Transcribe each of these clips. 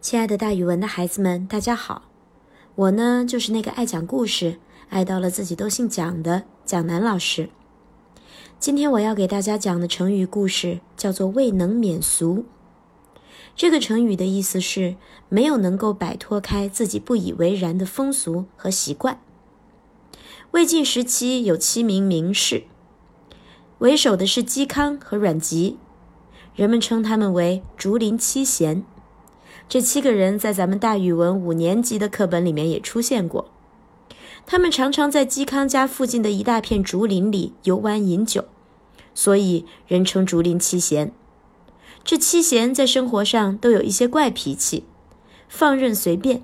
亲爱的，大语文的孩子们，大家好！我呢，就是那个爱讲故事、爱到了自己都姓蒋的蒋楠老师。今天我要给大家讲的成语故事叫做“未能免俗”。这个成语的意思是没有能够摆脱开自己不以为然的风俗和习惯。魏晋时期有七名名士，为首的是嵇康和阮籍，人们称他们为“竹林七贤”。这七个人在咱们大语文五年级的课本里面也出现过。他们常常在嵇康家附近的一大片竹林里游玩饮酒，所以人称竹林七贤。这七贤在生活上都有一些怪脾气，放任随便，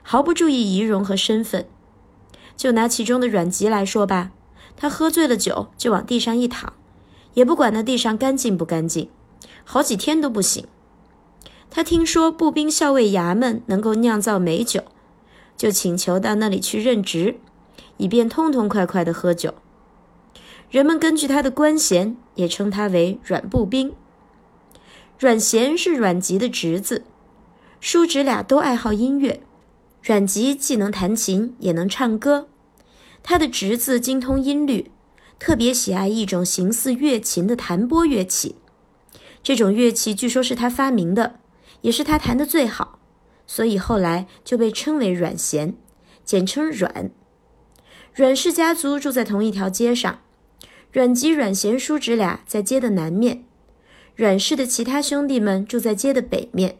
毫不注意仪容和身份。就拿其中的阮籍来说吧，他喝醉了酒就往地上一躺，也不管那地上干净不干净，好几天都不醒。他听说步兵校尉衙门能够酿造美酒，就请求到那里去任职，以便痛痛快快的喝酒。人们根据他的官衔，也称他为阮步兵。阮咸是阮籍的侄子，叔侄俩都爱好音乐。阮籍既能弹琴，也能唱歌。他的侄子精通音律，特别喜爱一种形似乐琴的弹拨乐器。这种乐器据说是他发明的。也是他弹的最好，所以后来就被称为阮咸，简称阮。阮氏家族住在同一条街上，阮籍、阮咸叔侄俩在街的南面，阮氏的其他兄弟们住在街的北面。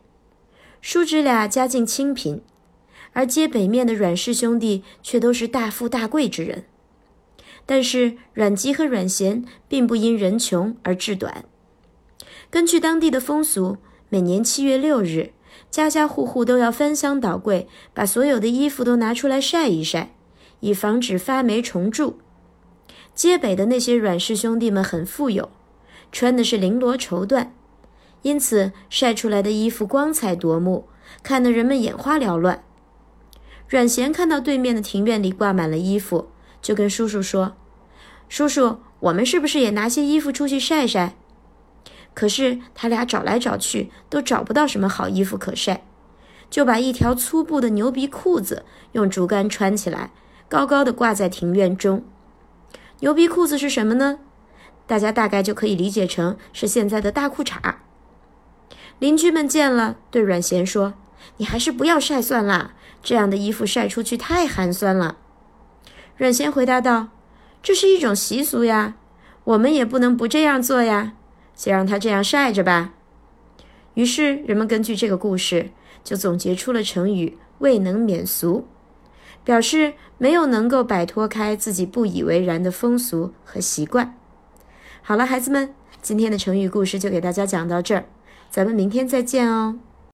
叔侄俩家境清贫，而街北面的阮氏兄弟却都是大富大贵之人。但是阮籍和阮咸并不因人穷而志短，根据当地的风俗。每年七月六日，家家户户都要翻箱倒柜，把所有的衣服都拿出来晒一晒，以防止发霉虫蛀。街北的那些阮氏兄弟们很富有，穿的是绫罗绸缎，因此晒出来的衣服光彩夺目，看得人们眼花缭乱。阮咸看到对面的庭院里挂满了衣服，就跟叔叔说：“叔叔，我们是不是也拿些衣服出去晒晒？”可是他俩找来找去都找不到什么好衣服可晒，就把一条粗布的牛皮裤子用竹竿穿起来，高高的挂在庭院中。牛皮裤子是什么呢？大家大概就可以理解成是现在的大裤衩。邻居们见了，对阮咸说：“你还是不要晒算了，这样的衣服晒出去太寒酸了。”阮咸回答道：“这是一种习俗呀，我们也不能不这样做呀。”先让它这样晒着吧。于是人们根据这个故事，就总结出了成语“未能免俗”，表示没有能够摆脱开自己不以为然的风俗和习惯。好了，孩子们，今天的成语故事就给大家讲到这儿，咱们明天再见哦。